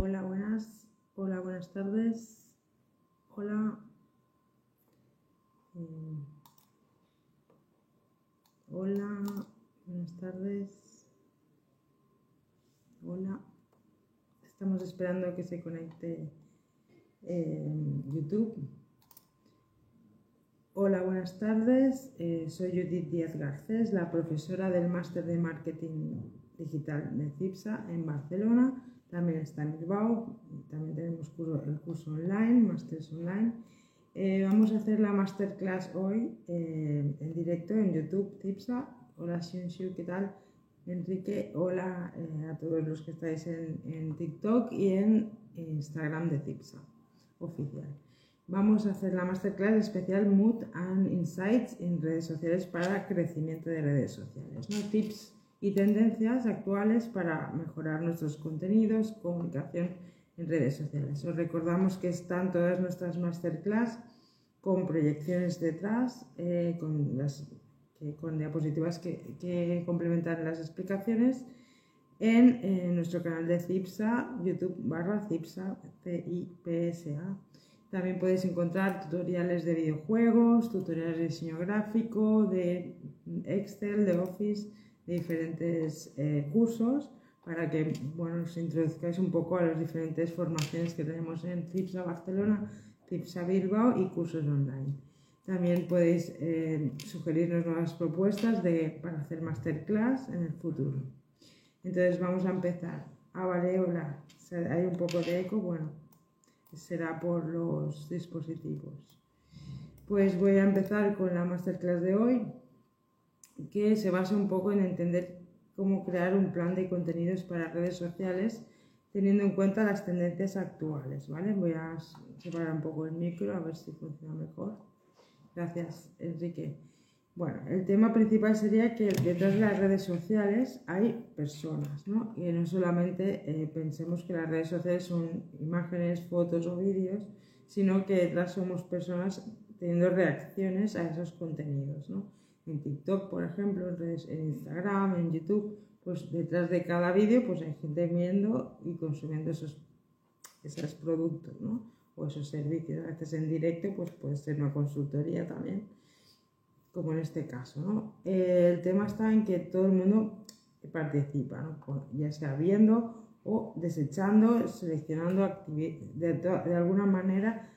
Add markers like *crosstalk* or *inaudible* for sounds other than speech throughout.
Hola, buenas. Hola, buenas tardes. Hola. Eh, hola, buenas tardes. Hola. Estamos esperando que se conecte eh, YouTube. Hola, buenas tardes. Eh, soy Judith Díaz Garcés, la profesora del Máster de Marketing Digital de CIPSA en Barcelona. También está en Bilbao. También tenemos el curso online, Masters Online. Eh, vamos a hacer la masterclass hoy eh, en directo en YouTube, CIPSA. Hola, Xinshu, ¿qué tal? Enrique, hola a todos los que estáis en, en TikTok y en Instagram de CIPSA oficial. Vamos a hacer la masterclass especial Mood and Insights en redes sociales para crecimiento de redes sociales. ¿no? Tips y tendencias actuales para mejorar nuestros contenidos, comunicación en redes sociales. Os recordamos que están todas nuestras masterclass con proyecciones detrás, eh, con, las, con diapositivas que, que, complementan las explicaciones en, en, nuestro canal de CIPSA, YouTube barra CIPSA, C-I-P-S-A. También podéis encontrar tutoriales de videojuegos, tutoriales de diseño gráfico, de Excel, de Office, diferentes eh, cursos para que bueno, os introduzcáis un poco a las diferentes formaciones que tenemos en CIPSA Barcelona, CIPSA Bilbao y cursos online. También podéis eh, sugerirnos nuevas propuestas de, para hacer masterclass en el futuro. Entonces vamos a empezar. Ah, vale, hola. Hay un poco de eco, bueno será por los dispositivos. Pues voy a empezar con la masterclass de hoy, que se basa un poco en entender cómo crear un plan de contenidos para redes sociales teniendo en cuenta las tendencias actuales, ¿vale? Voy a separar un poco el micro a ver si funciona mejor. Gracias, Enrique. Bueno, el tema principal sería que detrás de las redes sociales hay personas, ¿no? Y no solamente eh, pensemos que las redes sociales son imágenes, fotos o vídeos, sino que detrás somos personas teniendo reacciones a esos contenidos, ¿no? En TikTok, por ejemplo, en, Instagram, en YouTube, pues detrás de cada vídeo pues hay gente viendo y consumiendo esos, esos productos, ¿no? O esos servicios. A veces en directo, pues puede ser una consultoría también como en este caso. ¿no? el tema está en que todo el mundo participa, ¿no? ya sea viendo o desechando, seleccionando de, de, alguna manera,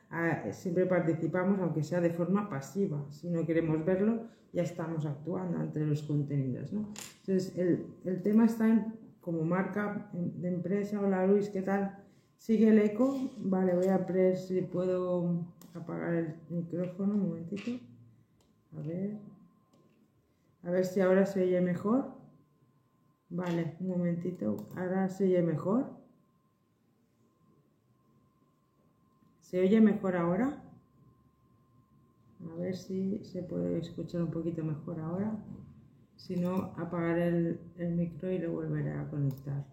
siempre participamos, aunque sea de forma pasiva. Si no queremos verlo, ya estamos actuando entre los contenidos. Entonces, el, el, tema está en, como marca de empresa, hola Luis, ¿qué tal? ¿Sigue el eco? Vale, voy a ver si puedo apagar el micrófono un momentito. A ver. A ver si ahora se oye mejor. Vale, un momentito. Ahora se oye mejor. ¿Se oye mejor ahora? A ver si se puede escuchar un poquito mejor ahora. Si no, apagaré el, el micro y lo volveré a conectar.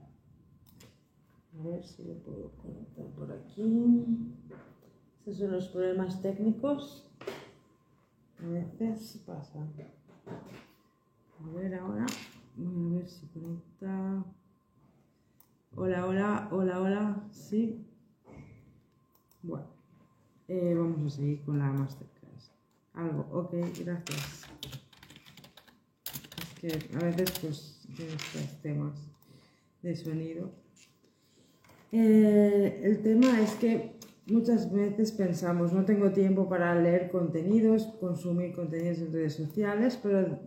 A ver si lo puedo conectar por aquí. Estos son los problemas técnicos. A veces pasa. A ver ahora. Voy a ver si conecta. Hola, hola, hola, hola. Sí. Bueno. Eh, vamos a seguir con la masterclass. Algo. Ok, gracias. Es que a veces pues tiene estos temas de sonido. Eh, el tema es que Muchas veces pensamos, no tengo tiempo para leer contenidos, consumir contenidos en redes sociales, pero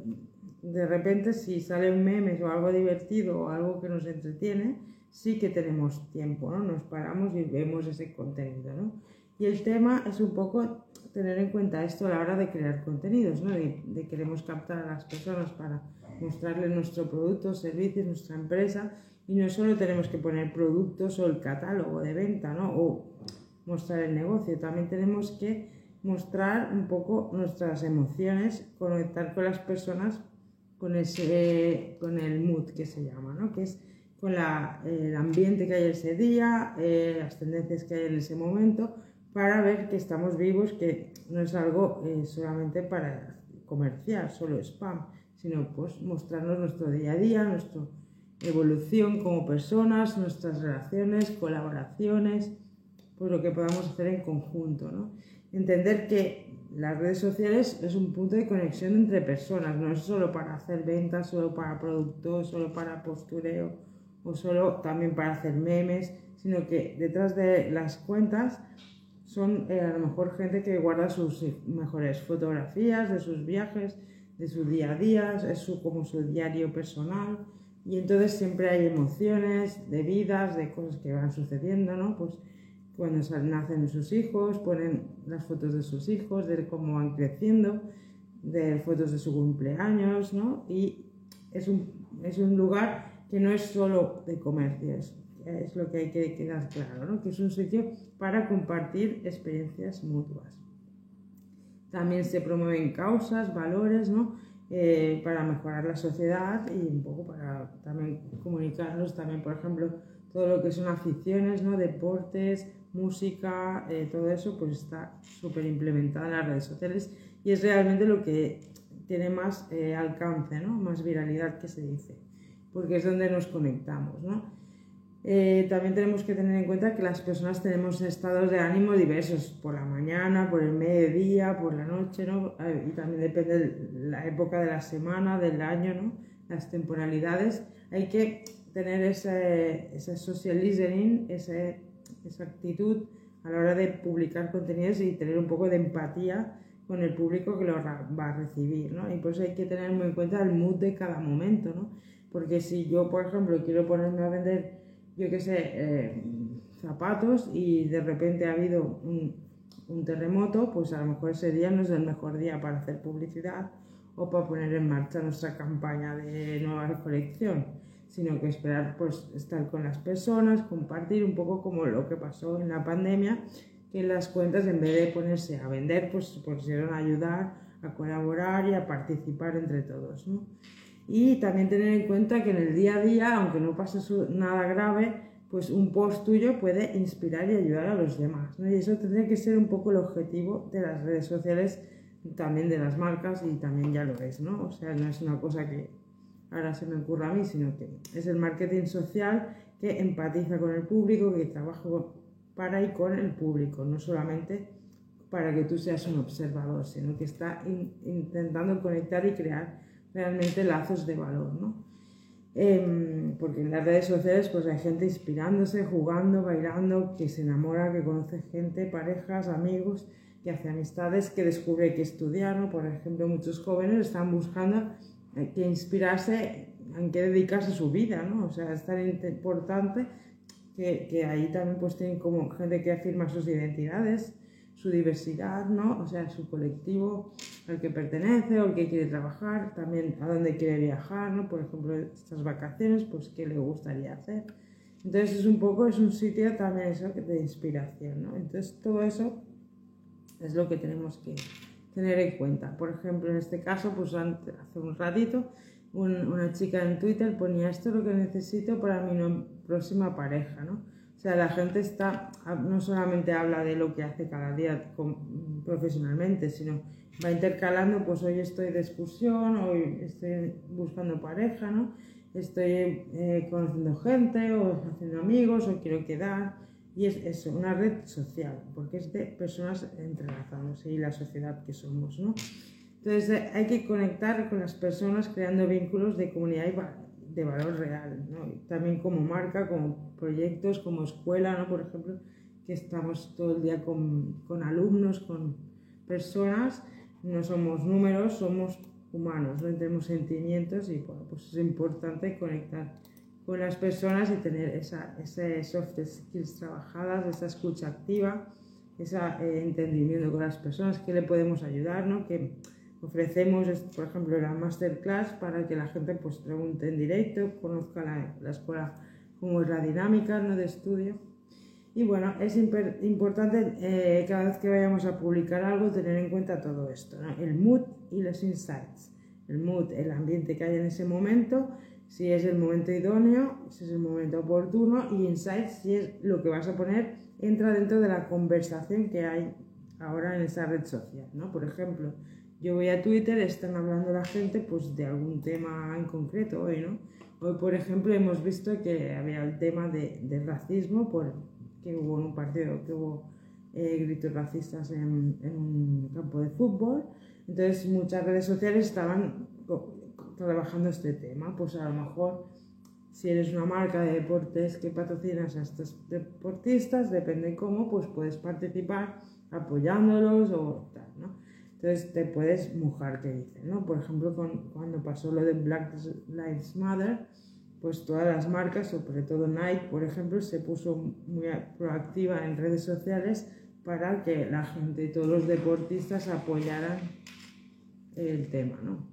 de repente si sale un meme o algo divertido o algo que nos entretiene, sí que tenemos tiempo, ¿no? Nos paramos y vemos ese contenido, ¿no? Y el tema es un poco tener en cuenta esto a la hora de crear contenidos, ¿no? De, de queremos captar a las personas para mostrarles nuestro producto, servicios, nuestra empresa y no solo tenemos que poner productos o el catálogo de venta, ¿no? O mostrar el negocio, también tenemos que mostrar un poco nuestras emociones, conectar con las personas con, ese, con el mood que se llama, ¿no? que es con la, el ambiente que hay ese día, eh, las tendencias que hay en ese momento, para ver que estamos vivos, que no es algo eh, solamente para comercial, solo spam, sino pues mostrarnos nuestro día a día, nuestro, evolución como personas, nuestras relaciones, colaboraciones, pues lo que podamos hacer en conjunto, ¿no? Entender que las redes sociales es un punto de conexión entre personas, no es solo para hacer ventas, solo para productos, solo para postureo o solo también para hacer memes, sino que detrás de las cuentas son eh, a lo mejor gente que guarda sus mejores fotografías de sus viajes, de su día a día, es su, como su diario personal. Y entonces siempre hay emociones de vidas, de cosas que van sucediendo, ¿no? Pues cuando nacen sus hijos, ponen las fotos de sus hijos, de cómo van creciendo, de fotos de su cumpleaños, ¿no? Y es un, es un lugar que no es solo de comercio, es, lo que hay que quedar claro, ¿no? Que es un sitio para compartir experiencias mutuas. También se promueven causas, valores, ¿no? Eh, para mejorar la sociedad y un poco para también comunicarnos también, por ejemplo, todo lo que son aficiones, ¿no? deportes, música, eh, todo eso pues está súper implementado en las redes sociales y es realmente lo que tiene más eh, alcance, ¿no? más viralidad que se dice, porque es donde nos conectamos. ¿no? Eh, también tenemos que tener en cuenta que las personas tenemos estados de ánimo diversos, por la mañana, por el mediodía, por la noche, ¿no? y también depende de la época de la semana, del año, ¿no? las temporalidades. Hay que tener ese, ese social listening, ese, esa actitud a la hora de publicar contenidos y tener un poco de empatía con el público que lo va a recibir, ¿no? Y por eso hay que tener muy en cuenta el mood de cada momento, ¿no? Porque si yo, por ejemplo, quiero ponerme a vender yo qué sé, eh, zapatos y de repente ha habido un, terremoto, pues a lo mejor ese día no es el mejor día para hacer publicidad o para poner en marcha nuestra campaña de nueva colección, sino que esperar pues estar con las personas, compartir un poco como lo que pasó en la pandemia, que las cuentas en vez de ponerse a vender, pues se pusieron a ayudar, a colaborar y a participar entre todos. Y también tener en cuenta que en el día a día, aunque no pase nada grave, pues un post tuyo puede inspirar y ayudar a los demás. ¿no? Y eso tendría que ser un poco el objetivo de las redes sociales, también de las marcas y también ya lo es, ¿no? O sea, no es una cosa que ahora se me ocurra a mí, sino que es el marketing social que empatiza con el público, que trabaja para y con el público, no solamente para que tú seas un observador, sino que está intentando conectar y crear realmente lazos de valor, ¿no? Em, porque en las redes sociales pues hay gente inspirándose, jugando, bailando, que se enamora, que conoce gente, parejas, amigos, que hace amistades, que descubre que estudiar. Por ejemplo, muchos jóvenes están buscando eh, que inspirarse, en qué dedicarse su vida, ¿no? O sea, es tan importante que, que ahí también pues tienen como gente que afirma sus identidades, su diversidad, ¿no? O sea, su colectivo al que pertenece o al que quiere trabajar, también a dónde quiere viajar, ¿no? Por ejemplo, estas vacaciones, pues qué le gustaría hacer. Entonces es un poco, es un sitio también eso de inspiración, ¿no? Entonces todo eso es lo que tenemos que tener en cuenta. Por ejemplo, en este caso, pues hace un ratito, una chica en Twitter ponía esto es lo que necesito para mi próxima pareja, ¿no? O sea, la gente está, no solamente habla de lo que hace cada día profesionalmente, sino va intercalando, pues hoy estoy de excursión, hoy estoy buscando pareja, ¿no? Estoy eh, conociendo gente o haciendo amigos o quiero quedar. Y es eso, una red social, porque es de personas entrelazándose y la sociedad que somos, ¿no? Entonces eh, hay que conectar con las personas creando vínculos de comunidad y de valor real. También como marca, como proyectos, como escuela, ¿no? Por ejemplo, que estamos todo el día con, con alumnos, con personas, no somos números, somos humanos, no tenemos sentimientos y pues es importante conectar con las personas y tener esa, soft skills trabajadas, esa escucha activa, ese eh, entendimiento con las personas, que le podemos ayudar, ¿no? Que, Ofrecemos, por ejemplo, la masterclass para que la gente pues, pregunte en directo, conozca la, la escuela como es la dinámica ¿no? de estudio. Y bueno, es importante eh, cada vez que vayamos a publicar algo tener en cuenta todo esto, el mood y los insights. El mood, el ambiente que hay en ese momento, si es el momento idóneo, si es el momento oportuno, y insights, si es lo que vas a poner, entra dentro de la conversación que hay ahora en esa red social. ¿no? Por ejemplo, yo voy a Twitter, están hablando la gente pues de algún tema en concreto hoy, ¿no? Hoy, por ejemplo, hemos visto que había el tema de, racismo, por, que hubo en un partido que hubo eh, gritos racistas en, en, un campo de fútbol. Entonces, muchas redes sociales estaban trabajando este tema. Pues a lo mejor, si eres una marca de deportes que patrocinas a estos deportistas, depende cómo, pues puedes participar apoyándolos o tal, ¿no? Entonces te puedes mojar, que dicen, ¿no? Por ejemplo, con, cuando pasó lo de Black Lives Matter, pues todas las marcas, sobre todo Nike, por ejemplo, se puso muy proactiva en redes sociales para que la gente, todos los deportistas apoyaran el tema, ¿no?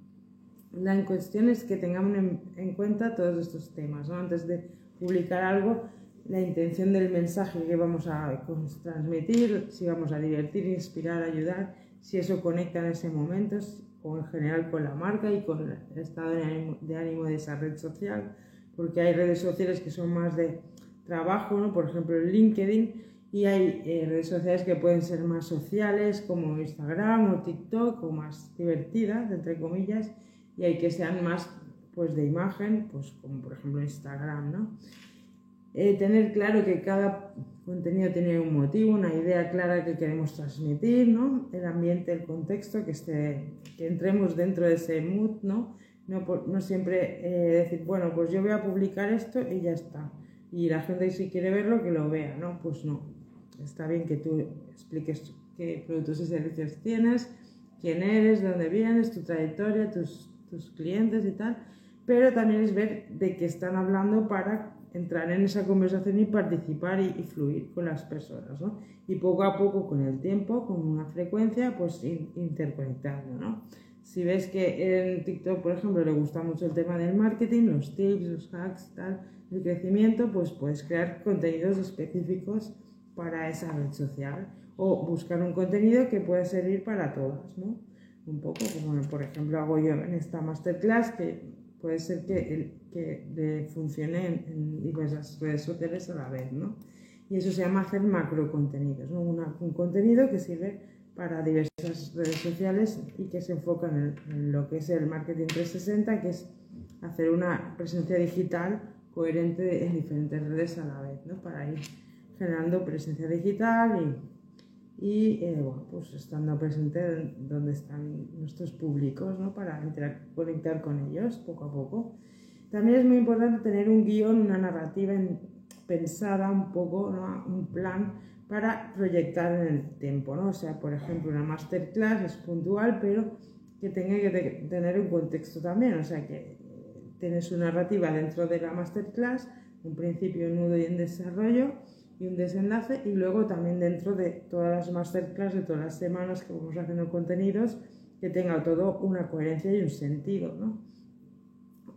La cuestión es que tengamos en, cuenta todos estos temas, ¿no? Antes de publicar algo, la intención del mensaje que vamos a transmitir, si vamos a divertir, inspirar, ayudar, si eso conecta en ese momento o en general con la marca y con el estado de ánimo de, esa red social, porque hay redes sociales que son más de trabajo, ¿no? por ejemplo LinkedIn, y hay eh, redes sociales que pueden ser más sociales como Instagram o TikTok o más divertidas, entre comillas, y hay que sean más pues de imagen, pues como por ejemplo Instagram, ¿no? Eh, tener claro que cada contenido tiene un motivo, una idea clara que queremos transmitir, ¿no? El ambiente, el contexto, que, esté, que entremos dentro de ese mood, ¿no? No, no siempre eh, decir, bueno, pues yo voy a publicar esto y ya está. Y la gente si quiere verlo, que lo vea, ¿no? Pues no. Está bien que tú expliques qué productos y servicios tienes, quién eres, de dónde vienes, tu trayectoria, tus, tus clientes y tal, pero también es ver de qué están hablando para entrar en esa conversación y participar y, fluir con las personas, ¿no? Y poco a poco, con el tiempo, con una frecuencia, pues interconectando, ¿no? Si ves que en TikTok, por ejemplo, le gusta mucho el tema del marketing, los tips, los hacks, tal, el crecimiento, pues puedes crear contenidos específicos para esa red social o buscar un contenido que pueda servir para todas, ¿no? Un poco como, por ejemplo, hago yo en esta masterclass que puede ser que, que funcione en, diversas redes sociales a la vez, ¿no? Y eso se llama hacer macro contenidos, ¿no? un contenido que sirve para diversas redes sociales y que se enfoca en, lo que es el marketing 360, que es hacer una presencia digital coherente en diferentes redes a la vez, ¿no? Para ir generando presencia digital y y eh, bueno, pues estando presente donde están nuestros públicos, ¿no? Para conectar con ellos poco a poco. También es muy importante tener un guion, una narrativa pensada un poco, ¿no? un plan para proyectar en el tiempo, ¿no? O sea, por ejemplo, una masterclass es puntual, pero que tenga que tener un contexto también, o sea, que tienes una narrativa dentro de la masterclass, un principio, un nudo y un desarrollo, y un desenlace y luego también dentro de todas las masterclass de todas las semanas que vamos haciendo contenidos que tenga todo una coherencia y un sentido, ¿no?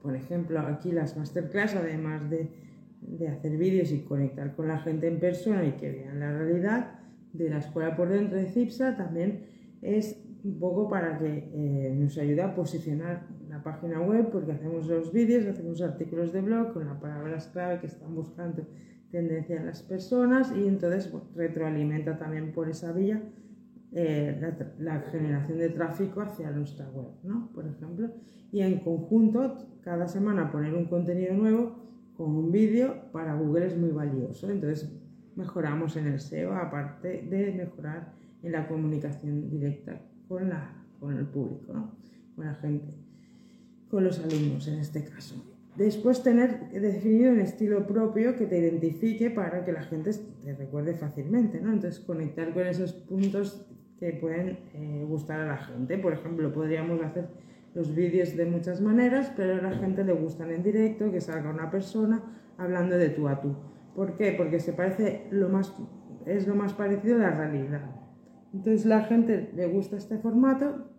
Por ejemplo, aquí las masterclass, además de, de hacer vídeos y conectar con la gente en persona y que vean la realidad de la escuela por dentro de CIPSA, también es un poco para que eh, nos ayude a posicionar la página web, porque hacemos los vídeos, hacemos artículos de blog con las palabras clave que están buscando tendencia en las personas y entonces retroalimenta también por esa vía eh, la, generación de tráfico hacia nuestra web, ¿no? Por ejemplo, y en conjunto cada semana poner un contenido nuevo con un vídeo para Google es muy valioso, entonces mejoramos en el SEO aparte de mejorar en la comunicación directa con, la, con el público, con la gente, con los alumnos en este caso. Después tener definido un estilo propio que te identifique para que la gente te recuerde fácilmente, ¿no? Entonces conectar con esos puntos que pueden eh, gustar a la gente. Por ejemplo, podríamos hacer los vídeos de muchas maneras, pero a la gente le gustan en directo, que salga una persona hablando de tú a tú. ¿Por qué? Porque se parece lo más, es lo más parecido a la realidad. Entonces la gente le gusta este formato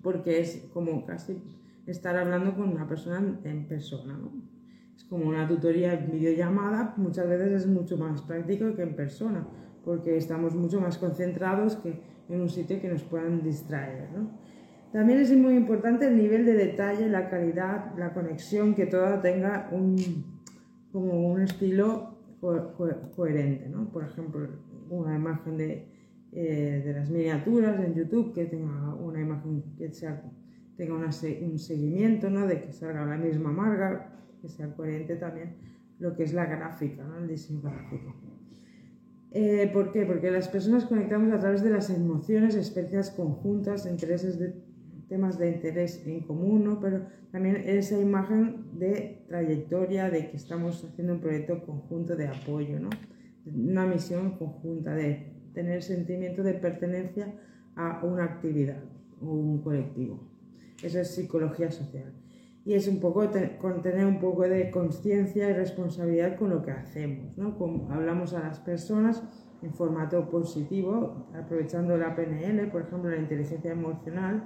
porque es como casi estar hablando con una persona en persona. ¿no? Es como una tutoría videollamada, muchas veces es mucho más práctico que en persona, porque estamos mucho más concentrados que en un sitio que nos puedan distraer. ¿no? También es muy importante el nivel de detalle, la calidad, la conexión, que todo tenga un, como un estilo coherente. ¿no? Por ejemplo, una imagen de, eh, de las miniaturas en YouTube que tenga una imagen que sea tenga un seguimiento, ¿no? de que salga la misma marca, que sea coherente también lo que es la gráfica, ¿no? el diseño gráfico. Eh, ¿Por qué? Porque las personas conectamos a través de las emociones, experiencias conjuntas, intereses de temas de interés en común, ¿no? pero también esa imagen de trayectoria, de que estamos haciendo un proyecto conjunto de apoyo, ¿no? una misión conjunta, de tener sentimiento de pertenencia a una actividad o un colectivo. Eso es psicología social. Y es un poco con tener un poco de conciencia y responsabilidad con lo que hacemos. ¿no? hablamos a las personas en formato positivo, aprovechando la PNL, por ejemplo, la inteligencia emocional,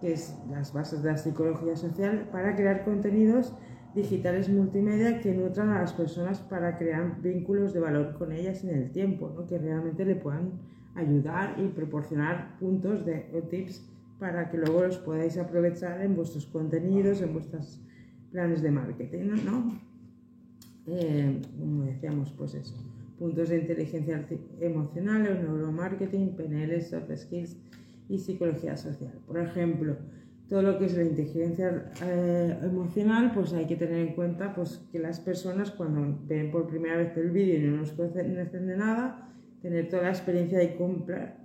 que es las bases de la psicología social, para crear contenidos digitales multimedia que nutran a las personas para crear vínculos de valor con ellas en el tiempo, ¿no? que realmente le puedan ayudar y proporcionar puntos de, o tips para que luego los podáis aprovechar en vuestros contenidos, en vuestros planes de marketing, ¿no? Eh, como decíamos, pues eso, puntos de inteligencia emocional, neuromarketing, PNL, soft skills y psicología social. Por ejemplo, todo lo que es la inteligencia eh, emocional, pues hay que tener en cuenta pues, que las personas cuando ven por primera vez el vídeo y no nos conocen nada, tener toda la experiencia de compra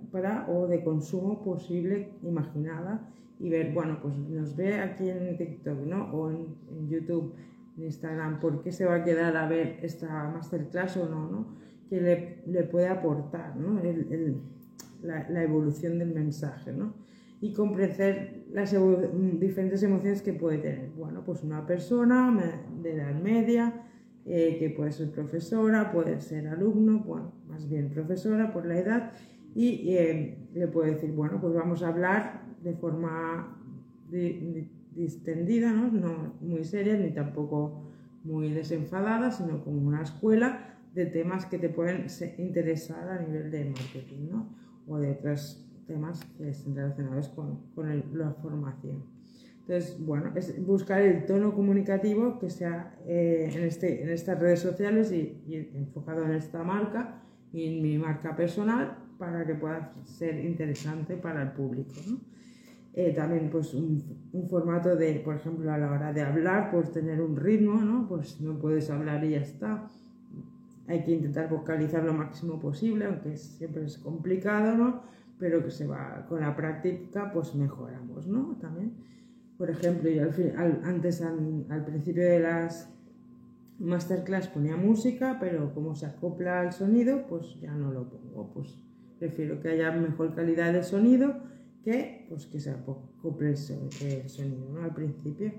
o de consumo posible imaginada y ver, bueno, pues nos ve aquí en TikTok, ¿no? O en, YouTube, en Instagram, ¿por qué se va a quedar a ver esta masterclass o no, ¿no? Que le, le puede aportar, ¿no? la, la, evolución del mensaje, ¿no? Y comprender las diferentes emociones que puede tener. Bueno, pues una persona de edad media, eh, que puede ser profesora, puede ser alumno, bueno, más bien profesora por la edad, y eh, le puede decir, bueno, pues vamos a hablar de forma distendida, ¿no? no muy seria ni tampoco muy desenfadada, sino como una escuela de temas que te pueden interesar a nivel de marketing, ¿no? O de otros temas que estén relacionados con, con la formación. Entonces, bueno, es buscar el tono comunicativo que sea eh, en, este, en estas redes sociales y, enfocado en esta marca y en mi marca personal para que pueda ser interesante para el público. Eh, también pues un, un, formato de, por ejemplo, a la hora de hablar, pues tener un ritmo, ¿no? Pues no puedes hablar y ya está. Hay que intentar vocalizar lo máximo posible, aunque siempre es complicado, ¿no? Pero que se va con la práctica, pues mejoramos, ¿no? También. Por ejemplo, yo al, antes al, principio de las masterclass ponía música, pero como se acopla al sonido, pues ya no lo pongo. Pues prefiero que haya mejor calidad de sonido que pues que se acople el, sonido al principio.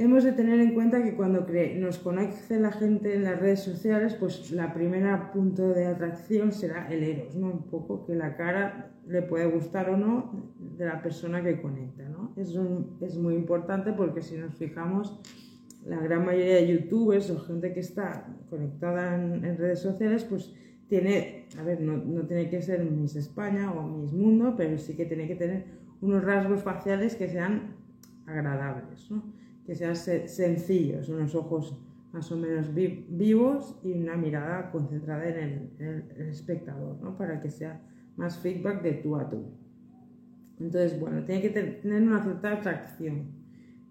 Hemos de tener en cuenta que cuando nos conoce la gente en las redes sociales, pues la primera punto de atracción será el eros, ¿no? Un poco que la cara le puede gustar o no de la persona que conecta, ¿no? Eso es muy importante porque si nos fijamos, la gran mayoría de youtubers o gente que está conectada en, redes sociales, pues tiene, a ver, no, no, tiene que ser Miss España o Miss Mundo, pero sí que tiene que tener unos rasgos faciales que sean agradables, ¿no? Que sean sencillos, unos ojos más o menos vivos y una mirada concentrada en el, espectador, ¿no? para que sea más feedback de tú a tú. Entonces, bueno, tiene que tener una cierta atracción,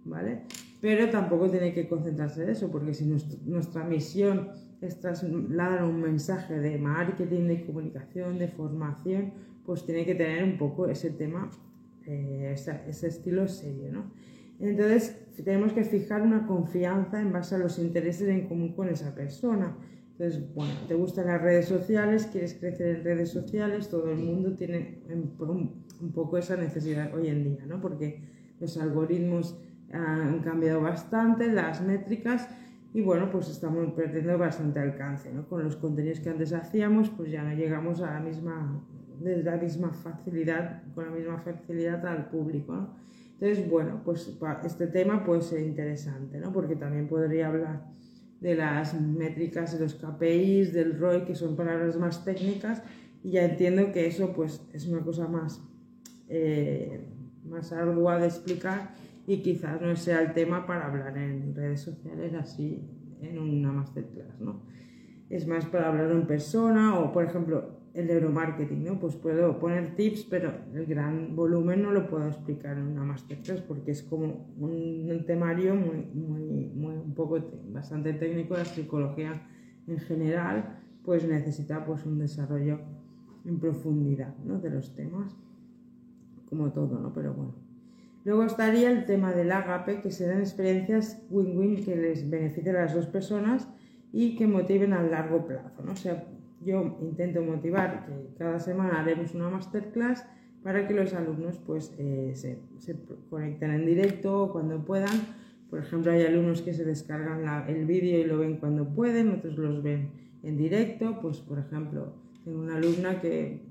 ¿vale? Pero tampoco tiene que concentrarse en eso, porque si nuestra misión es trasladar un mensaje de marketing, de comunicación, de formación, pues tiene que tener un poco ese tema, eh, ese estilo serio, ¿no? Entonces, tenemos que fijar una confianza en base a los intereses en común con esa persona. Entonces, bueno, te gustan las redes sociales, quieres crecer en redes sociales, todo el mundo tiene un, poco esa necesidad hoy en día, ¿no? Porque los algoritmos han cambiado bastante, las métricas, y bueno, pues estamos perdiendo bastante alcance, ¿no? Con los contenidos que antes hacíamos, pues ya no llegamos a la misma, de la misma facilidad, con la misma facilidad al público, ¿no? Entonces, bueno, pues este tema puede ser interesante, ¿no? Porque también podría hablar de las métricas de los KPIs, del ROI, que son palabras más técnicas, y ya entiendo que eso pues es una cosa más, eh, más ardua de explicar y quizás no sea el tema para hablar en redes sociales así en una masterclass, ¿no? Es más para hablar en persona o, por ejemplo, el neuromarketing, ¿no? Pues puedo poner tips, pero el gran volumen no lo puedo explicar en una masterclass porque es como un, temario muy, muy, muy, un poco bastante técnico, la psicología en general, pues necesita pues un desarrollo en profundidad, ¿no? De los temas, como todo, ¿no? Pero bueno. Luego estaría el tema del agape, que serán experiencias win-win que les beneficien a las dos personas y que motiven a largo plazo, ¿no? O sea, yo intento motivar que cada semana haremos una masterclass para que los alumnos pues eh, se, conecten en directo cuando puedan. Por ejemplo, hay alumnos que se descargan el vídeo y lo ven cuando pueden, otros los ven en directo. Pues, por ejemplo, tengo una alumna que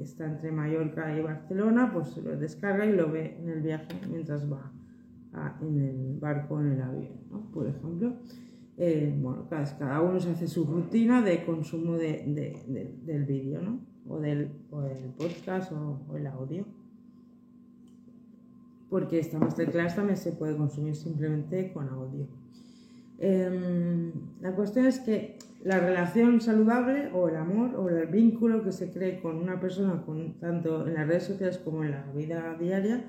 está entre Mallorca y Barcelona, pues lo descarga y lo ve en el viaje mientras va en el barco en el avión, por ejemplo. Eh, bueno, cada, uno se hace su rutina de consumo del vídeo, ¿no? O del, podcast o, el audio. Porque esta masterclass también se puede consumir simplemente con audio. Em, la cuestión es que la relación saludable o el amor o el vínculo que se cree con una persona, tanto en las redes sociales como en la vida diaria,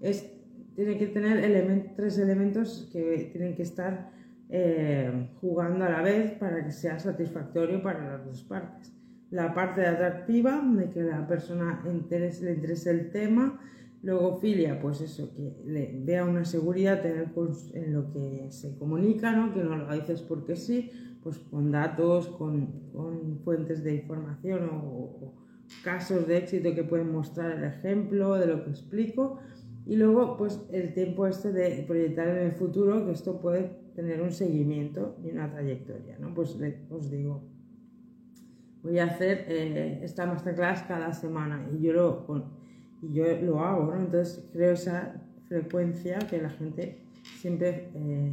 es, tiene que tener tres elementos que tienen que estar eh, jugando a la vez para que sea satisfactorio para las dos partes. La parte atractiva, de que la persona le interese el tema, luego filia, pues eso, que le vea una seguridad tener en lo que se comunica, ¿no? que no lo dices porque sí, pues con datos, con, con fuentes de información o, o, casos de éxito que pueden mostrar el ejemplo de lo que explico. Y luego, pues el tiempo este de proyectar en el futuro, que esto puede tener un seguimiento y una trayectoria, ¿no? Pues os digo, voy a hacer eh, esta masterclass cada semana y yo lo, y yo lo hago, ¿no? Entonces creo esa frecuencia que la gente siempre, eh,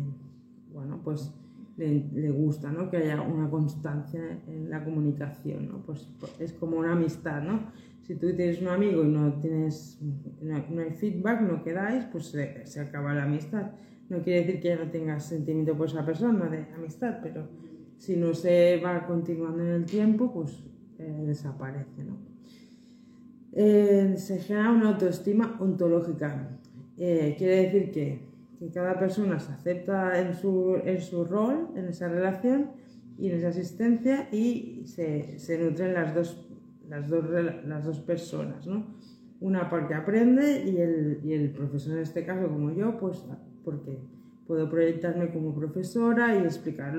bueno, pues le, gusta, ¿no? Que haya una constancia en la comunicación, ¿no? Pues, es como una amistad, ¿no? Si tú tienes un amigo y no tienes, no, hay feedback, no quedáis, pues se acaba la amistad no quiere decir que ya no tengas sentimiento por esa persona de amistad, pero si no se va continuando en el tiempo, pues eh, desaparece. ¿no? Eh, se genera una autoestima ontológica. Eh, quiere decir que, cada persona se acepta en su, en su, rol, en esa relación y en esa existencia y se, se nutren las dos, las, dos, las dos personas. ¿no? Una parte aprende y el, y el profesor en este caso, como yo, pues porque puedo proyectarme como profesora y explicar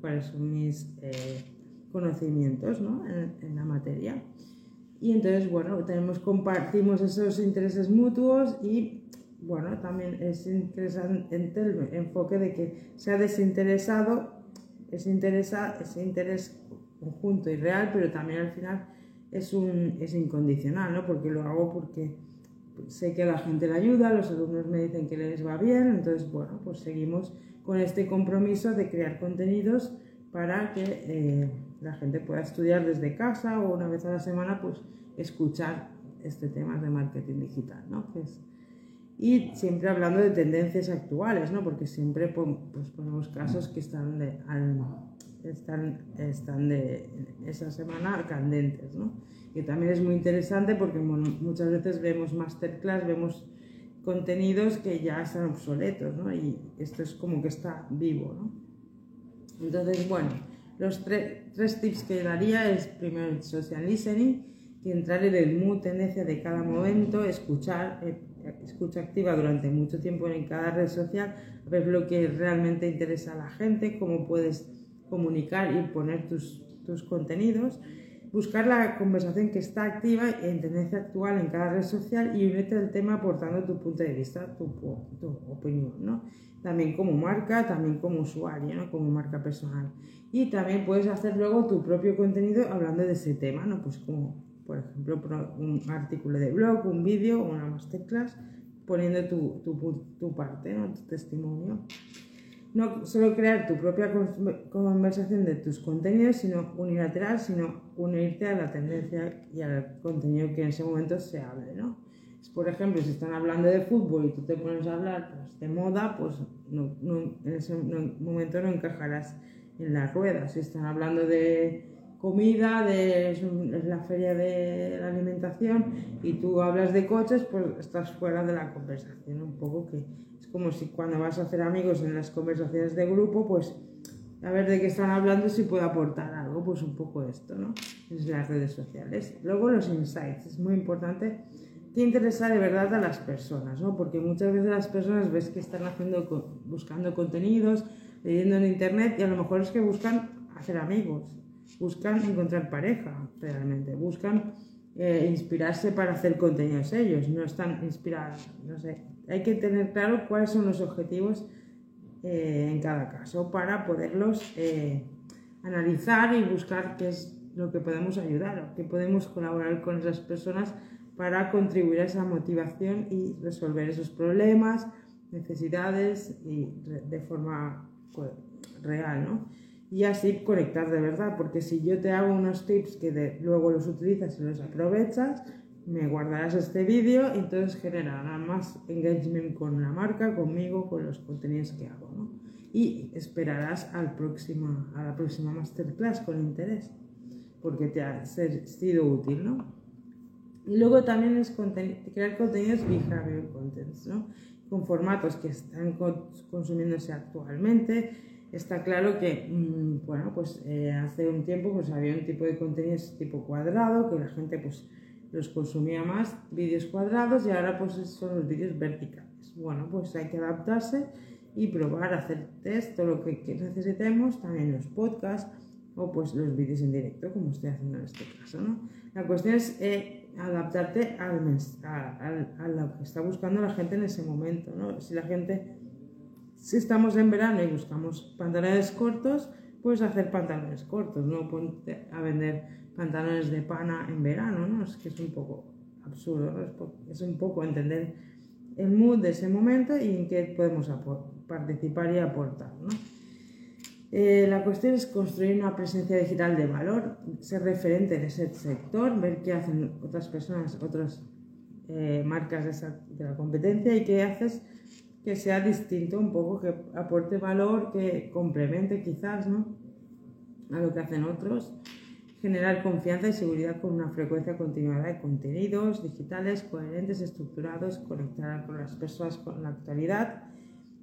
cuáles son mis eh, conocimientos ¿no? en, la materia. Y entonces, bueno, tenemos, compartimos esos intereses mutuos y, bueno, también es interesante el enfoque de que se ha desinteresado ese, interesa, ese interés conjunto y real, pero también al final es, un, es incondicional, ¿no? Porque lo hago porque sé que la gente le ayuda, los alumnos me dicen que les va bien, entonces, bueno, pues seguimos con este compromiso de crear contenidos para que eh, la gente pueda estudiar desde casa o una vez a la semana, pues escuchar este tema de marketing digital, ¿no? y siempre hablando de tendencias actuales, ¿no? Porque siempre pues, ponemos casos que están de, están, están de esa semana candentes, ¿no? Que también es muy interesante porque muchas veces vemos masterclass, vemos contenidos que ya están obsoletos, ¿no? Y esto es como que está vivo, ¿no? Entonces, bueno, los tres tips que daría es primero el social listening, que entrar en el mood, tendencia de cada momento, escuchar, eh, escucha activa durante mucho tiempo en cada red social, ver lo que realmente interesa a la gente, cómo puedes comunicar y poner tus, tus contenidos, buscar la conversación que está activa en tendencia actual en cada red social y unirte al tema aportando tu punto de vista, tu, tu opinión, ¿no? También como marca, también como usuario, ¿no? Como marca personal. Y también puedes hacer luego tu propio contenido hablando de ese tema, ¿no? Pues como, por ejemplo, un artículo de blog, un vídeo o una masterclass, poniendo tu, tu, tu parte, ¿no? Tu testimonio no solo crear tu propia conversación de tus contenidos, sino unilateral, sino unirte a la tendencia y al contenido que en ese momento se hable, ¿no? Por ejemplo, si están hablando de fútbol y tú te pones a hablar pues, de moda, pues en ese momento no encajarás en la rueda. Si están hablando de comida, de la feria de la alimentación y tú hablas de coches, pues estás fuera de la conversación. Un poco que como si cuando vas a hacer amigos en las conversaciones de grupo, pues a ver de qué están hablando si puedo aportar algo, pues un poco esto, ¿no? Es las redes sociales. Luego los insights, es muy importante que interesa de verdad a las personas, ¿no? Porque muchas veces las personas ves que están haciendo, buscando contenidos, leyendo en internet y a lo mejor es que buscan hacer amigos buscan encontrar pareja realmente, buscan eh, inspirarse para hacer contenidos ellos, no están inspirados, no sé. Hay que tener claro cuáles son los objetivos eh, en cada caso para poderlos eh, analizar y buscar qué es lo que podemos ayudar o qué podemos colaborar con esas personas para contribuir a esa motivación y resolver esos problemas, necesidades y de forma real, ¿no? y así conectar de verdad, porque si yo te hago unos tips que luego los utilizas y los aprovechas, me guardarás este vídeo y entonces generará más engagement con la marca, conmigo, con los contenidos que hago. ¿no? Y esperarás al próximo, a la próxima masterclass con interés, porque te ha sido útil. ¿no? Y luego también es crear contenidos behavior contents, ¿no? con formatos que están consumiéndose actualmente Está claro que, mm, bueno, pues eh, hace un tiempo pues había un tipo de contenidos tipo cuadrado, que la gente pues los consumía más, vídeos cuadrados, y ahora pues son los vídeos verticales. Bueno, pues hay que adaptarse y probar, hacer test, todo lo que necesitemos, también los podcasts o pues los vídeos en directo, como estoy haciendo en este caso, ¿no? La cuestión es eh, adaptarte al, a, a, lo que está buscando la gente en ese momento, ¿no? Si la gente si estamos en verano y buscamos pantalones cortos, puedes hacer pantalones cortos, no ponte a vender pantalones de pana en verano, ¿no? Es que es un poco absurdo, es un poco entender el mood de ese momento y en qué podemos participar y aportar, ¿no? Eh, la cuestión es construir una presencia digital de valor, ser referente en ese sector, ver qué hacen otras personas, otras eh, marcas de, de, la competencia y qué haces que sea distinto un poco, que aporte valor, que complemente quizás, ¿no? A lo que hacen otros. Generar confianza y seguridad con una frecuencia continuada de contenidos digitales coherentes, estructurados, conectar con las personas con la actualidad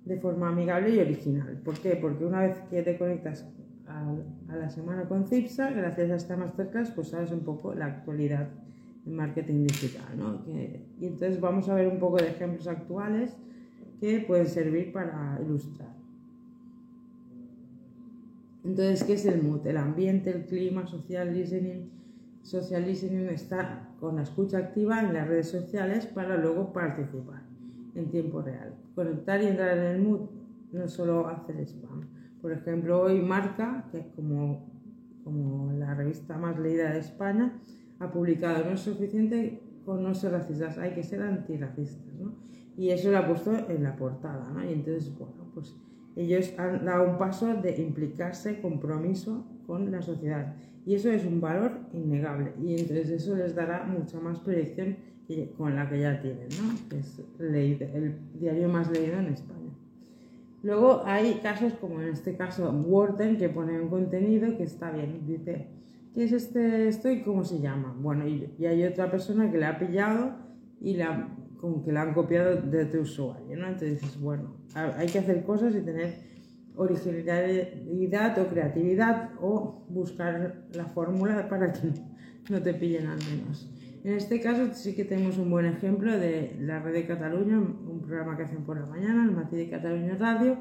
de forma amigable y original. ¿Por qué? Porque una vez que te conectas a, la semana con CIPSA, gracias a esta masterclass, pues sabes un poco la actualidad en marketing digital, ¿no? y entonces vamos a ver un poco de ejemplos actuales que pueden servir para ilustrar. Entonces, ¿qué es el mood? El ambiente, el clima, social listening. Social listening está con la escucha activa en las redes sociales para luego participar en tiempo real. Conectar y entrar en el mood, no solo hacer spam. Por ejemplo, hoy Marca, que es como, como la revista más leída de España, ha publicado no es suficiente con no ser racistas, hay que ser antirracistas. ¿no? Y eso lo ha puesto en la portada, ¿no? Y entonces, bueno, pues ellos han dado un paso de implicarse, compromiso con la sociedad. Y eso es un valor innegable. Y entonces eso les dará mucha más proyección con la que ya tienen, ¿no? Es el diario más leído en España. Luego hay casos como en este caso Wharton que pone un contenido que está bien. Dice, ¿qué es este esto y cómo se llama? Bueno, y, y hay otra persona que le ha pillado y la como que la han copiado de tu usuario, ¿no? Entonces dices, bueno, hay que hacer cosas y tener originalidad o creatividad o buscar la fórmula para que no te pillen al menos. En este caso sí que tenemos un buen ejemplo de la Red de Cataluña, un programa que hacen por la mañana, el Matí de Cataluña Radio,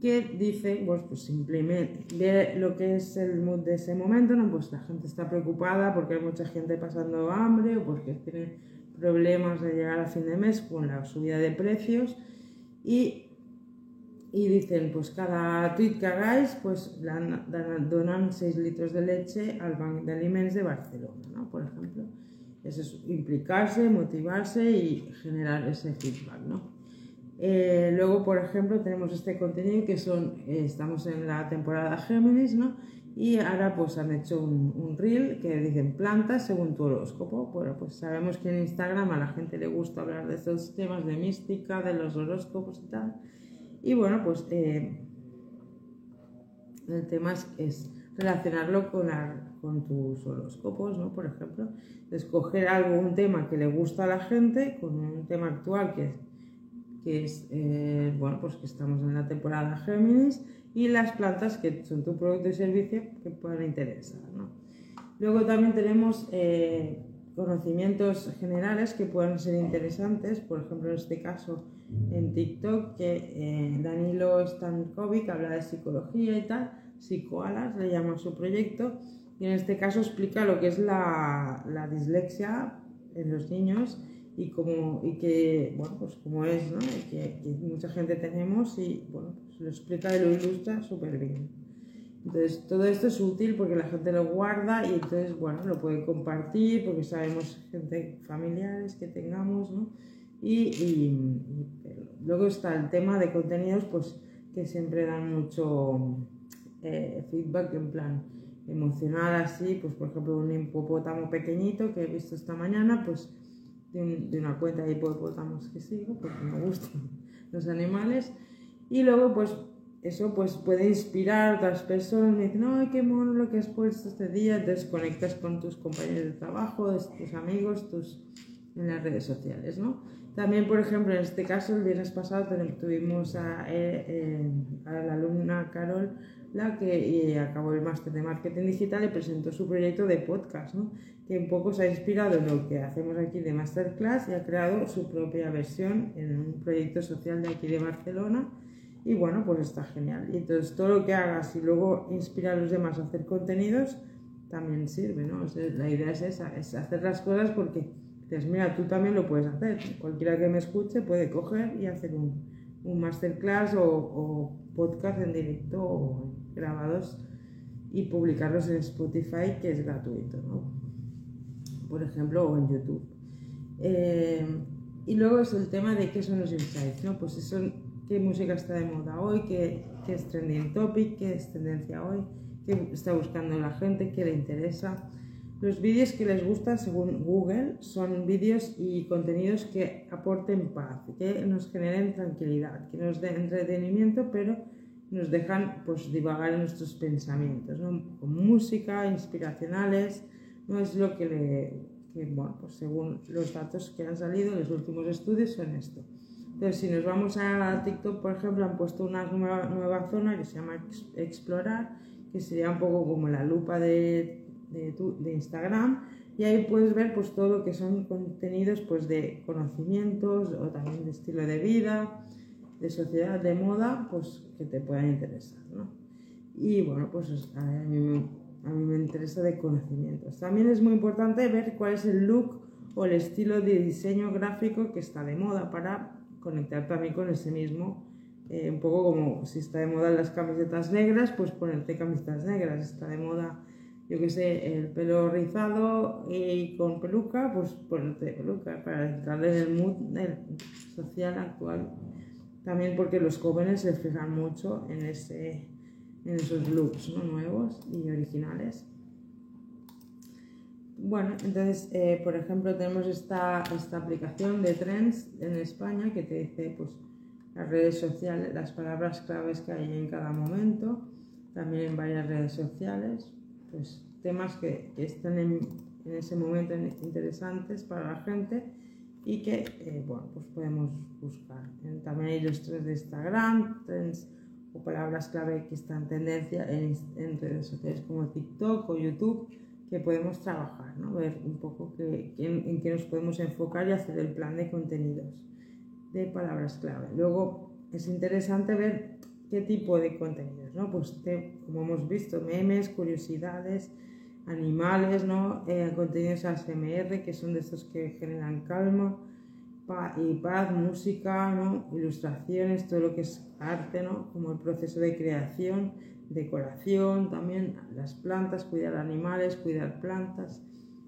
que dice, pues, simplemente ve lo que es el mood de ese momento, ¿no? Pues la gente está preocupada porque hay mucha gente pasando hambre o porque tiene problemas de llegar a fin de mes con la subida de precios y, y dicen, pues cada tweet que hagáis, pues donan 6 litros de leche al Banco de Alimentos de Barcelona, ¿no? por ejemplo. Eso es implicarse, motivarse y generar ese feedback, ¿no? Eh, luego, por ejemplo, tenemos este contenido que son, eh, estamos en la temporada Géminis, ¿no? Y ahora pues han hecho un, un, reel que dicen plantas según tu horóscopo. Bueno, pues sabemos que en Instagram a la gente le gusta hablar de estos temas de mística, de los horóscopos y tal. Y bueno, pues eh, el tema es, relacionarlo con, con tus horóscopos, ¿no? Por ejemplo, escoger algo, un tema que le gusta a la gente, con un tema actual que, que es, eh, bueno, pues que estamos en la temporada Géminis, y las plantas que son tu producto y servicio que puedan interesar, ¿no? Luego también tenemos eh, conocimientos generales que puedan ser interesantes, por ejemplo en este caso en TikTok que eh, Danilo Stankovic habla de psicología y tal, Psicoalas le llama su proyecto y en este caso explica lo que es la, la dislexia en los niños y como y que bueno pues como es ¿no? que, que, mucha gente tenemos y bueno pues lo explica y lo ilustra súper bien entonces, todo esto es útil porque la gente lo guarda y entonces, bueno, lo puede compartir porque sabemos gente familiares que tengamos, ¿no? Y, luego está el tema de contenidos, pues que siempre dan mucho eh, feedback en plan emocional, así, pues por ejemplo, un hipopótamo pequeñito que he visto esta mañana, pues de, de una cuenta de hipopótamos que sigo porque me gustan *laughs* los animales. Y luego, pues eso pues puede inspirar a otras personas, dicen, ay, qué mono lo que has puesto este día, entonces conectas con tus compañeros de trabajo, tus amigos, tus en las redes sociales, ¿no? También, por ejemplo, en este caso, el viernes pasado tuvimos a, eh, a la alumna Carol, la que eh, acabó el máster de marketing digital y presentó su proyecto de podcast, ¿no? que un poco se ha inspirado en lo que hacemos aquí de masterclass y ha creado su propia versión en un proyecto social de aquí de Barcelona y bueno, pues está genial. Y entonces todo lo que hagas y luego inspira a los demás a hacer contenidos, también sirve, ¿no? la idea es esa, es hacer las cosas porque dices, mira, tú también lo puedes hacer. Cualquiera que me escuche puede coger y hacer un, un masterclass o, podcast en directo o grabados y publicarlos en Spotify, que es gratuito, ¿no? Por ejemplo, o en YouTube. Eh, y luego es el tema de qué son los insights, ¿no? Pues eso qué música está de moda hoy, qué, qué es trending topic, qué es tendencia hoy, qué está buscando la gente, qué le interesa. Los vídeos que les gustan, según Google, son vídeos y contenidos que aporten paz, que nos generen tranquilidad, que nos den entretenimiento, pero nos dejan pues, divagar en nuestros pensamientos, con música, inspiracionales, no es lo que le... Que, bueno, pues según los datos que han salido, los últimos estudios son esto. Entonces, si nos vamos a TikTok, por ejemplo, han puesto una nueva, nueva zona que se llama Explorar, que sería un poco como la lupa de, de, Instagram, y ahí puedes ver pues, todo lo que son contenidos pues, de conocimientos o también de estilo de vida, de sociedad, de moda, pues que te puedan interesar. ¿no? Y bueno, pues a mí, a mí me interesa de conocimientos. También es muy importante ver cuál es el look o el estilo de diseño gráfico que está de moda para conectar también con ese mismo, eh, un poco como si está de moda las camisetas negras, pues ponerte camisetas negras, está de moda, yo que sé, el pelo rizado y con peluca, pues ponerte peluca para entrar en el mood social actual. También porque los jóvenes se fijan mucho en, ese, en esos looks nuevos y originales. Bueno, entonces, eh, por ejemplo, tenemos esta, esta aplicación de Trends en España que te dice pues, las redes sociales, las palabras claves que hay en cada momento, también en varias redes sociales, pues temas que, que están en, en, ese momento interesantes para la gente y que, eh, bueno, pues podemos buscar. También hay los trends de Instagram, trends o palabras clave que están en tendencia en, en redes sociales como TikTok o YouTube que podemos trabajar, ¿no? ver un poco que, en, qué nos podemos enfocar y hacer el plan de contenidos de palabras clave. Luego es interesante ver qué tipo de contenidos, ¿no? Pues como hemos visto, memes, curiosidades, animales, ¿no? Eh, contenidos ASMR, que son de estos que generan calma y paz, música, ¿no? Ilustraciones, todo lo que es arte, ¿no? Como el proceso de creación decoración, también las plantas, cuidar animales, cuidar plantas.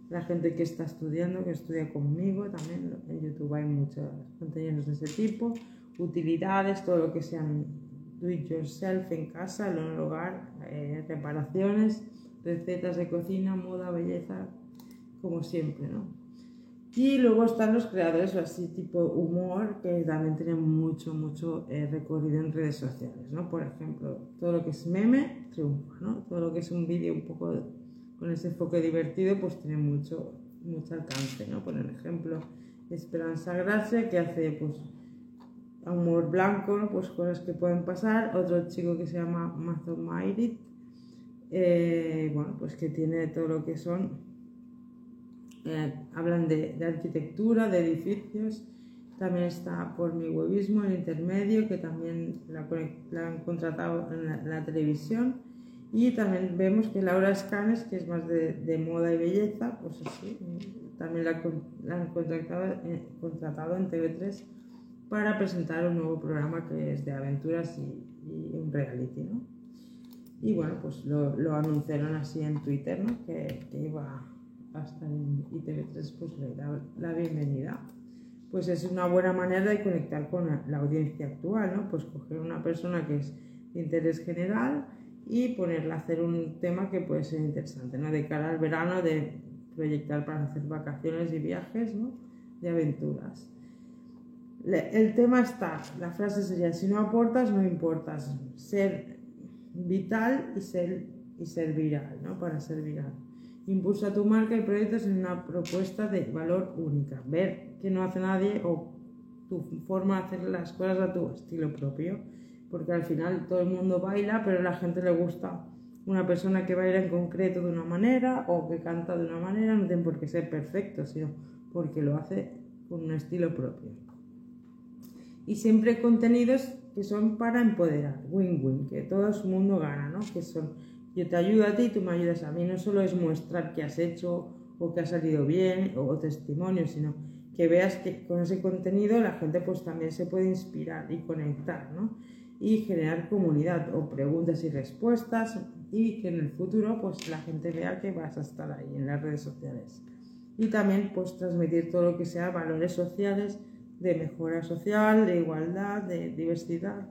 La gente que está estudiando, que estudia conmigo, también en YouTube hay muchos contenidos de ese tipo. Utilidades, todo lo que sean do it yourself en casa, en el hogar, eh, reparaciones, recetas de cocina, moda, belleza, como siempre, ¿no? Y luego están los creadores así tipo humor, que también tienen mucho, mucho eh, recorrido en redes sociales, ¿no? Por ejemplo, todo lo que es meme triunfa, ¿no? Todo lo que es un vídeo un poco con ese enfoque divertido, pues tiene mucho, mucho alcance, ¿no? Por ejemplo, Esperanza Gracia, que hace, pues, humor blanco, pues cosas que pueden pasar. Otro chico que se llama Mazo Mairit, eh, bueno, pues que tiene todo lo que son eh, hablan de, arquitectura, de edificios. También está por mi webismo, el intermedio, que también la, han contratado en la, televisión. Y también vemos que Laura Scanes, que es más de, moda y belleza, pues así, también la, han contratado, eh, contratado, en TV3 para presentar un nuevo programa que es de aventuras y, un reality, ¿no? Y bueno, pues lo, anunciaron así en Twitter, ¿no? Que, que iba hasta en ITV3 pues le da la bienvenida. Pues es una buena manera de conectar con la, audiencia actual, ¿no? Pues coger una persona que es de interés general y ponerla a hacer un tema que puede ser interesante, ¿no? De cara al verano, de proyectar para hacer vacaciones y viajes, ¿no? De aventuras. El tema está, la frase sería, si no aportas, no importas. Ser vital y ser, y ser viral, ¿no? Para ser viral. Impulsa tu marca y proyectos en una propuesta de valor única. Ver que no hace nadie o tu forma de hacer las cosas a tu estilo propio. Porque al final todo el mundo baila, pero a la gente le gusta una persona que baila en concreto de una manera o que canta de una manera. No tiene por qué ser perfecto, sino porque lo hace con un estilo propio. Y siempre contenidos que son para empoderar, win-win, que todo el mundo gana, ¿no? Que son yo te ayudo a ti y tú me ayudas a mí. No solo es mostrar qué has hecho o que ha salido bien o, testimonios, sino que veas que con ese contenido la gente pues también se puede inspirar y conectar, ¿no? Y generar comunidad o preguntas y respuestas y que en el futuro pues la gente vea que vas a estar ahí en las redes sociales. Y también pues transmitir todo lo que sea valores sociales de mejora social, de igualdad, de diversidad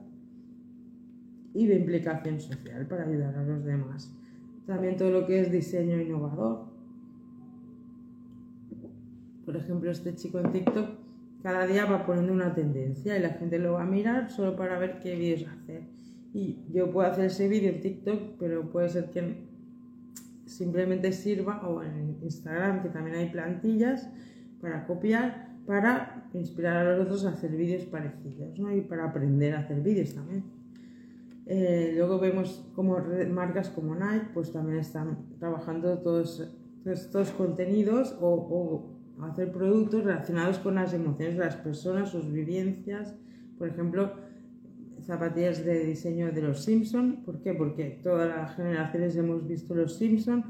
y de implicación social para ayudar a los demás. También todo lo que es diseño innovador. Por ejemplo, este chico en TikTok cada día va poniendo una tendencia y la gente lo va a mirar solo para ver qué vídeos hacer. Y yo puedo hacer ese vídeo en TikTok, pero puede ser que simplemente sirva, o en Instagram, que también hay plantillas para copiar, para inspirar a los otros a hacer vídeos parecidos, ¿no? Y para aprender a hacer vídeos también. Eh, luego vemos como marcas como Nike pues también están trabajando todos estos contenidos o, hacer productos relacionados con las emociones de las personas, sus vivencias. Por ejemplo, zapatillas de diseño de los Simpson. ¿Por qué? Porque todas las generaciones hemos visto los Simpson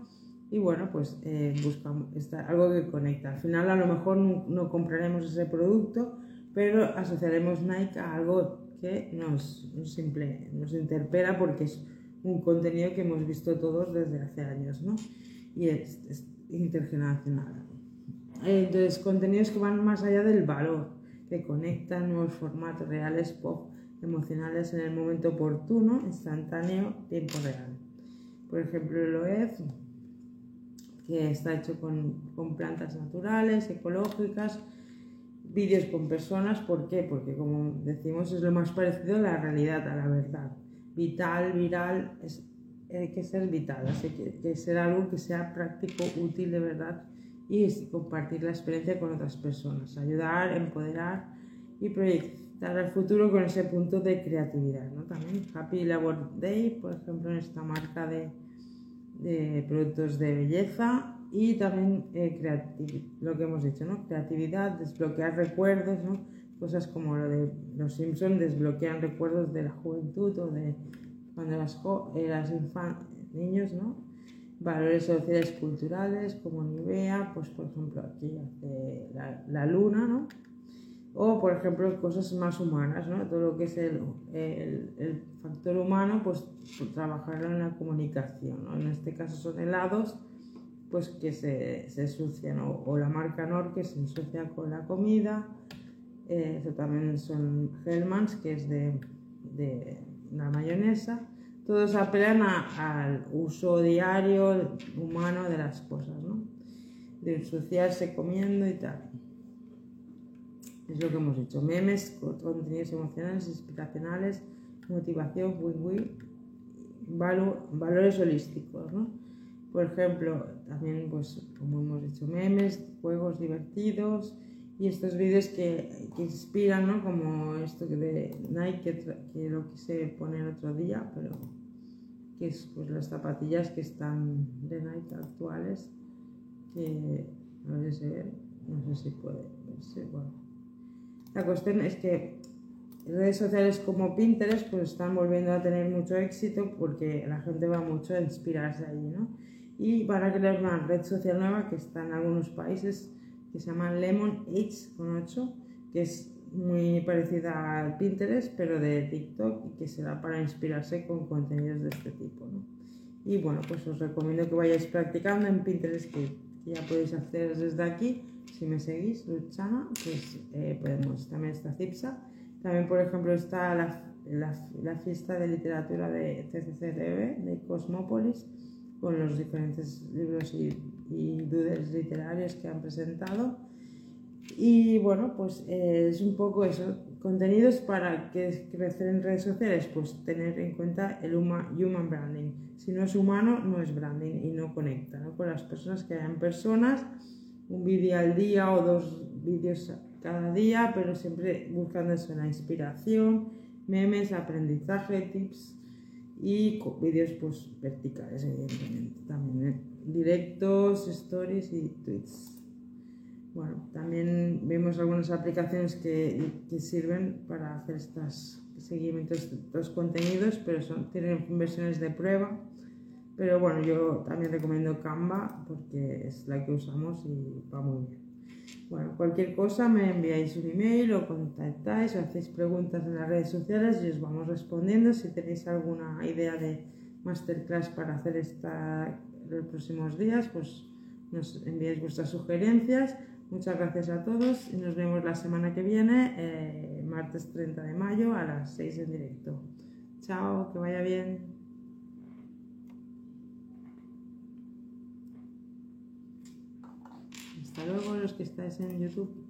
y bueno, pues eh, buscamos algo que conecta. Al final a lo mejor no compraremos ese producto, pero asociaremos Nike a algo que nos, nos, nos interpela porque es un contenido que hemos visto todos desde hace años, ¿no? Y es, intergeneracional. Entonces, contenidos que van más allá del valor, que conectan nuevos formatos reales, pop, emocionales en el momento oportuno, instantáneo, tiempo real. Por ejemplo, el OEF, que está hecho con, con plantas naturales, ecológicas, vídeos con personas, ¿por qué? Porque como decimos es lo más parecido a la realidad, a la verdad. Vital, viral, es, hay que ser vital, así que, que ser algo que sea práctico, útil de verdad y compartir la experiencia con otras personas, ayudar, empoderar y proyectar al futuro con ese punto de creatividad. ¿no? También Happy Labor Day, por ejemplo, en esta marca de, de productos de belleza y también eh, lo que hemos dicho, ¿no? creatividad, desbloquear recuerdos, ¿no? cosas como lo de los Simpsons desbloquean recuerdos de la juventud o de cuando eras, eras niños, ¿no? valores sociales culturales como Nivea, pues por ejemplo aquí hace la, luna, ¿no? O por ejemplo cosas más humanas, ¿no? todo lo que es el, el, factor humano, pues, pues trabajar en la comunicación, ¿no? en este caso son helados pues que se, se ensucian, o, la marca Nor que se ensucia con la comida, eh, eso también son Hellmans, que es de, de la mayonesa, todos apelan al uso diario humano de las cosas, ¿no? de ensuciarse comiendo y tal. Es lo que hemos hecho. Memes, contenidos emocionales, inspiracionales, motivación, win-win, valores holísticos, ¿no? Por ejemplo, también, pues, como hemos dicho, memes, juegos divertidos y estos vídeos que, que inspiran, ¿no? Como esto de Nike, que, lo quise poner otro día, pero que es pues las zapatillas que están de Nike actuales, que a ver si no sé si puede verse, bueno. La cuestión es que redes sociales como Pinterest pues están volviendo a tener mucho éxito porque la gente va mucho a inspirarse allí, ¿no? y van a crear una red social nueva que está en algunos países que se llama Lemon H con 8, que es muy parecida al Pinterest, pero de TikTok y que será para inspirarse con contenidos de este tipo. ¿no? Y bueno, pues os recomiendo que vayáis practicando en Pinterest, que, ya podéis hacer desde aquí. Si me seguís, Luchana, pues eh, podemos. También está Cipsa. También, por ejemplo, está la, la, la fiesta de literatura de CCCTV, de Cosmópolis con los diferentes libros y, y dudas literarios que han presentado. Y bueno, pues eh, es un poco eso, contenidos para que crecer en redes sociales, pues tener en cuenta el human branding. Si no es humano, no es branding y no conecta con las personas, que hayan personas, un vídeo al día o dos vídeos cada día, pero siempre buscando eso, la inspiración, memes, aprendizaje, tips y vídeos pues verticales evidentemente también ¿eh? directos stories y tweets bueno también vemos algunas aplicaciones que, que sirven para hacer estos seguimientos estos contenidos pero son tienen versiones de prueba pero bueno yo también recomiendo Canva porque es la que usamos y va muy bien bueno, cualquier cosa me enviáis un email o contactáis o hacéis preguntas en las redes sociales y os vamos respondiendo. Si tenéis alguna idea de masterclass para hacer esta los próximos días, pues nos enviáis vuestras sugerencias. Muchas gracias a todos y nos vemos la semana que viene, eh, martes 30 de mayo a las 6 en directo. Chao, que vaya bien. Hasta luego los que estáis en YouTube.